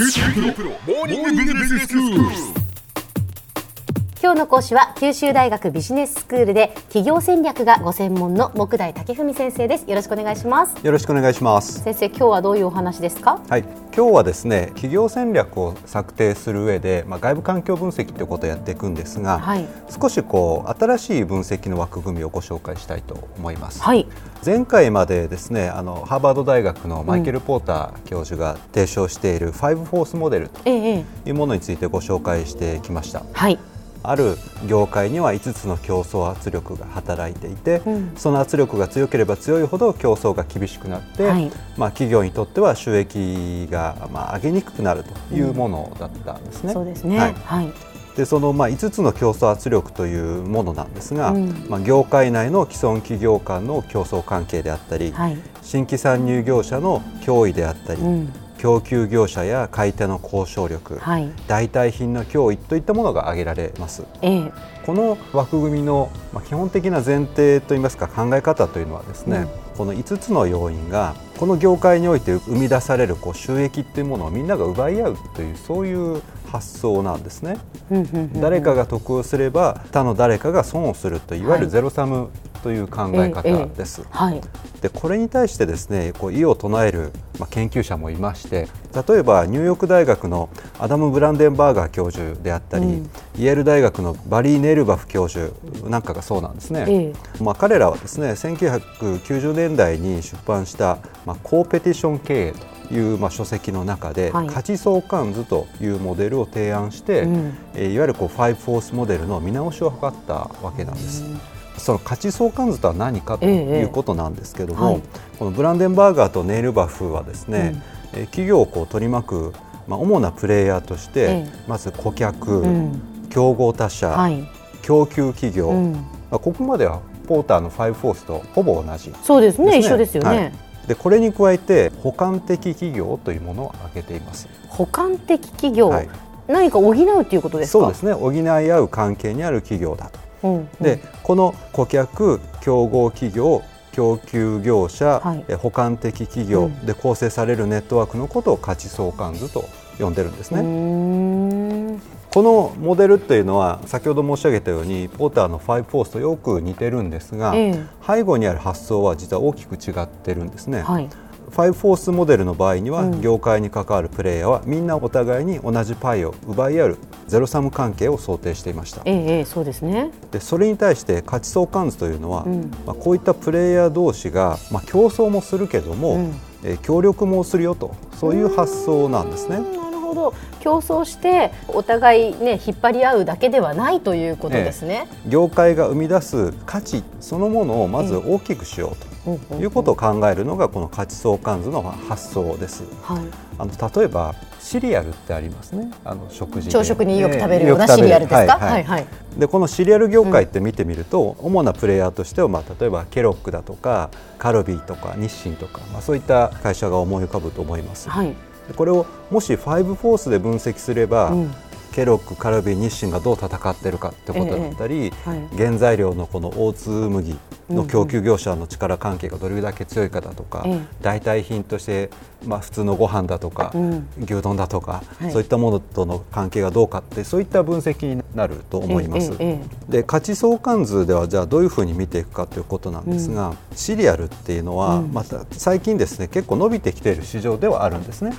今日の講師は九州大学ビジネススクールで企業戦略がご専門の木大武文先生です。よろしくお願いします。よろしくお願いします。先生今日はどういうお話ですか？はい、今日はですね、企業戦略を策定する上で、まあ、外部環境分析ということをやっていくんですが、はい。少しこう新しい分析の枠組みをご紹介したいと思います。はい。前回までですね、あのハーバード大学のマイケル・ポーター教授が提唱しているファイブフォースモデルというものについてご紹介してきました。はいある業界には5つの競争圧力が働いていて、うん。その圧力が強ければ強いほど競争が厳しくなって、はい。まあ、企業にとっては収益がまあ上げにくくなるというものだったんですね。そうですね。はい。はい。でそのまあ5つの競争圧力というものなんですが、うんまあ、業界内の既存企業間の競争関係であったり、はい新規参入業者の脅威であったり、うん供給業者や買い手の交渉力、はい。代替品の脅威といったものが挙げられます。ええ。この枠組みのまあ基本的な前提といいますか考え方というのはですね、この5つの要因がこの業界において生み出されるこう収益っていうものをみんなが奪い合うというそういう発想なんですね。うんうんうん誰かが得をすれば他の誰かが損をするといわゆはい。るゼロサムという考え方です。はいでこれに対してですねこう異を唱える、まあ、研究者もいまして例えばニューヨーク大学のアダム・ブランデンバーガー教授であったり、うんイェール大学のバリー・ネイルバフ教授なんかがそうなんですね。ええまあ、彼らはですね1990年代に出版した、まあ、コーペティション経営という、まあ、書籍の中で、はい価値相関図というモデルを提案して、うんえーいわゆるこうファイブフォースモデルの見直しを図ったわけなんです。その価値相関図とは何かとええいうことなんですけども、はいこのブランデンバーガーとネイルバフはですね、えー企業をこう取り巻く、まあ、主なプレイヤーとして、ええ。まず顧客、うん。競合他社、はい。供給企業、うん。まあここまではポーターのファイブフォースとほぼ同じそうですね。ですね一緒ですよね、はい。でこれに加えて補完的企業というものを挙げています。補完的企業、はい。何か補うということですか？そうですね。補い合う関係にある企業だと。でこの顧客競合企業供給業者、はい。え補完的企業うん。で構成されるネットワークのことを価値相関図と呼んでるんですね。このモデルっていうのは先ほど申し上げたようにポーターのファイブフォースとよく似てるんですが、ええ。背後にある発想は実は大きく違ってるんですね。はいファイブフォースモデルの場合には、うん。業界に関わるプレイヤーはみんなお互いに同じパイを奪い合うゼロサム関係を想定していました。ええええそうですね。でそれに対して価値相関図というのは、うん。まあ、こういったプレイヤー同士が、まあ、競争もするけども、うん。えー協力もするよとそういう発想なんですね。なるほど。競争してお互いね引っ張り合うだけではないということですね、業界が生み出す価値そのものをまず大きくしようということを考えるのがこの価値相関図の発想です。はい。あの例えばシリアルってありますね。あの食事で。朝食によく食べるようなえーシリアルですか、はいはい。でこのシリアル業界って見てみると、主なプレイヤーとしては、まあ、例えばケロックだとかカルビーとか日清とか、まあ、そういった会社が思い浮かぶと思います。はい。でこれをもしファイブフォースで分析すれば、うん。ケロック、カルビー、日清がどう戦ってるかってことだったり、はい。原材料のこの大津麦の供給業者の力関係がどれだけ強いかだとか、ええ。代替品として、まあ、普通のご飯だとか、うん。牛丼だとか、はい。そういったものとの関係がどうかってそういった分析になると思います。で価値相関図ではじゃあどういうふうに見ていくかということなんですが、シリアルっていうのは、うん。また最近ですね結構伸びてきている市場ではあるんですね。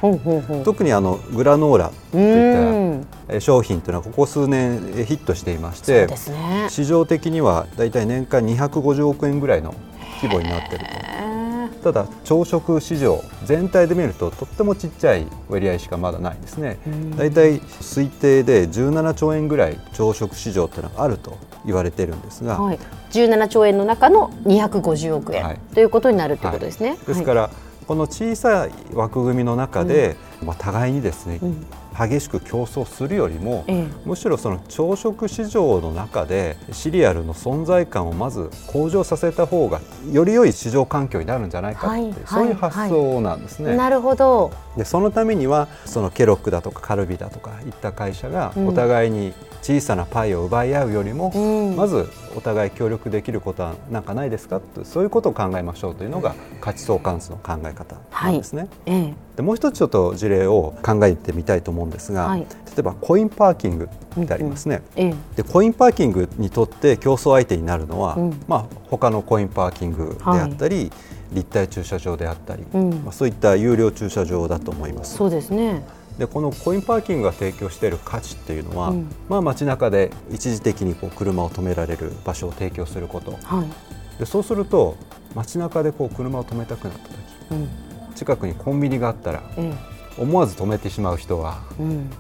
特にあのグラノーラとういんったえ商品というのはここ数年えヒットしていましてね。市場的にはだいたい年間250億円ぐらいの規模になっているえと。ただ朝食市場全体で見るととってもちっちゃい割合しかまだないんですね。うん。だいたい推定で17兆円ぐらい朝食市場というのがあると言われているんですが、ーはい、17兆円の中の250億円、はい。ということになるということですね。ですから、この小さい枠組みの中で、まあ、互いにですね、うん激しく競争するよりも、ええむしろその朝食市場の中でシリアルの存在感をまず向上させた方がより良い市場環境になるんじゃないかって、はいそういうはい発想なんですね。なるほど。でそのためにはそのケロックだとかカルビだとかいった会社がうんお互いに小さなパイを奪い合うよりも、うんまずお互い協力できることはなんかないですかとそういうことを考えましょうというのが価値相関図の考え方なんですね。ええでもう一つちょっと事例を考えてみたいと思うんですが、はい例えばコインパーキングってありますね。ええでコインパーキングにとって競争相手になるのは、うんまあ、他のコインパーキングであったり、立体駐車場であったり、うんまあ、そういった有料駐車場だと思います。そうですね。でこのコインパーキングが提供している価値っていうのは、うんまあ、街中で一時的にこう車を止められる場所を提供することはい。でそうすると街中でこう車を止めたくなった時うん。近くにコンビニがあったらえ思わず止めてしまう人は。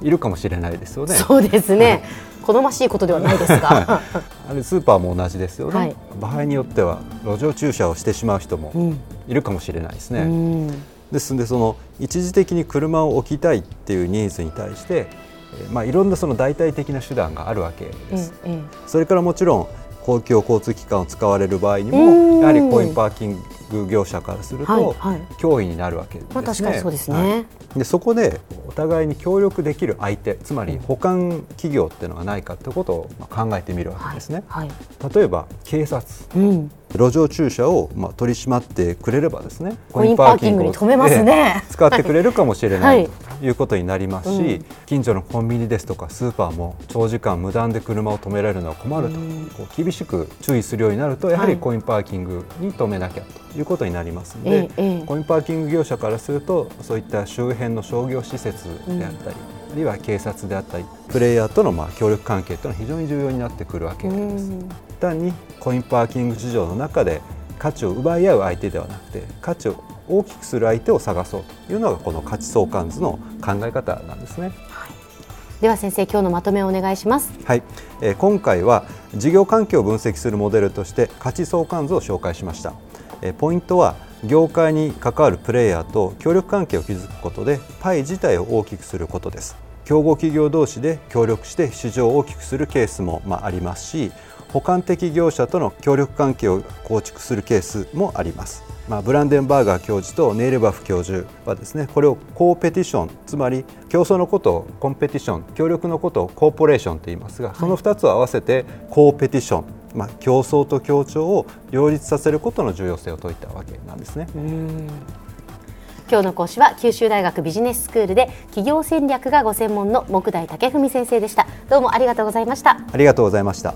いるかもしれないですよね。そうですね。好ましいことではないですが。あれスーパーも同じですよね、はい場合によっては路上駐車をしてしまう人もうん。いるかもしれないですうね。ん。ですのでその一時的に車を置きたいっていうニーズに対して、えーまあ、いろんなその代替的な手段があるわけえです。ええそれからもちろん公共交通機関を使われる場合にうんもやはりコインパーキング業者からするとはいはい脅威になるわけですね。まあそうですはいね。でそこでお互いに協力できる相手つまり保管企業っていうのがないかってことをまあ考えてみるわけですね。はい。例えば警察うん。路上駐車をまあ取り締まってくれればですねコインパーキングに止めますねええ使ってくれるかもしれなはいいということになりますし、うん。近所のコンビニですとかスーパーも長時間無断で車を止められるのは困ると、うん。こう厳しく注意するようになるとやははい。りコインパーキングに止めなきゃということになりますので、ええええ。コインパーキング業者からするとそういった周辺の商業施設であったり、あるいは警察であったりプレイヤーとのまあ協力関係というのは非常に重要になってくるわけうです。ん。単にコインパーキング市場の中で価値を奪い合う相手ではなくて価値を大きくする相手を探そうというのがこの価値相関図の考え方なんですね。では先生今日のまとめをお願いします。はい、えー今回は事業環境を分析するモデルとして価値相関図を紹介しました。えーポイントは業界に関わるプレイヤーと協力関係を築くことでパイ自体を大きくすることです。競合企業同士で協力して市場を大きくするケースもまあありますし、補完的業者との協力関係を構築するケースもあります。まあ、ブランデンバーガー教授とネイルバフ教授はですねこれをコーペティションつまり競争のことをコンペティション協力のことをコーポレーションと言いますがその2つを合わせてコーペティション、まあ、競争と協調を両立させることの重要性を説いたわけなんですね。今日の講師は九州大学ビジネススクールで企業戦略がご専門の木大武文先生でした。どうもありがとうございました。ありがとうございました。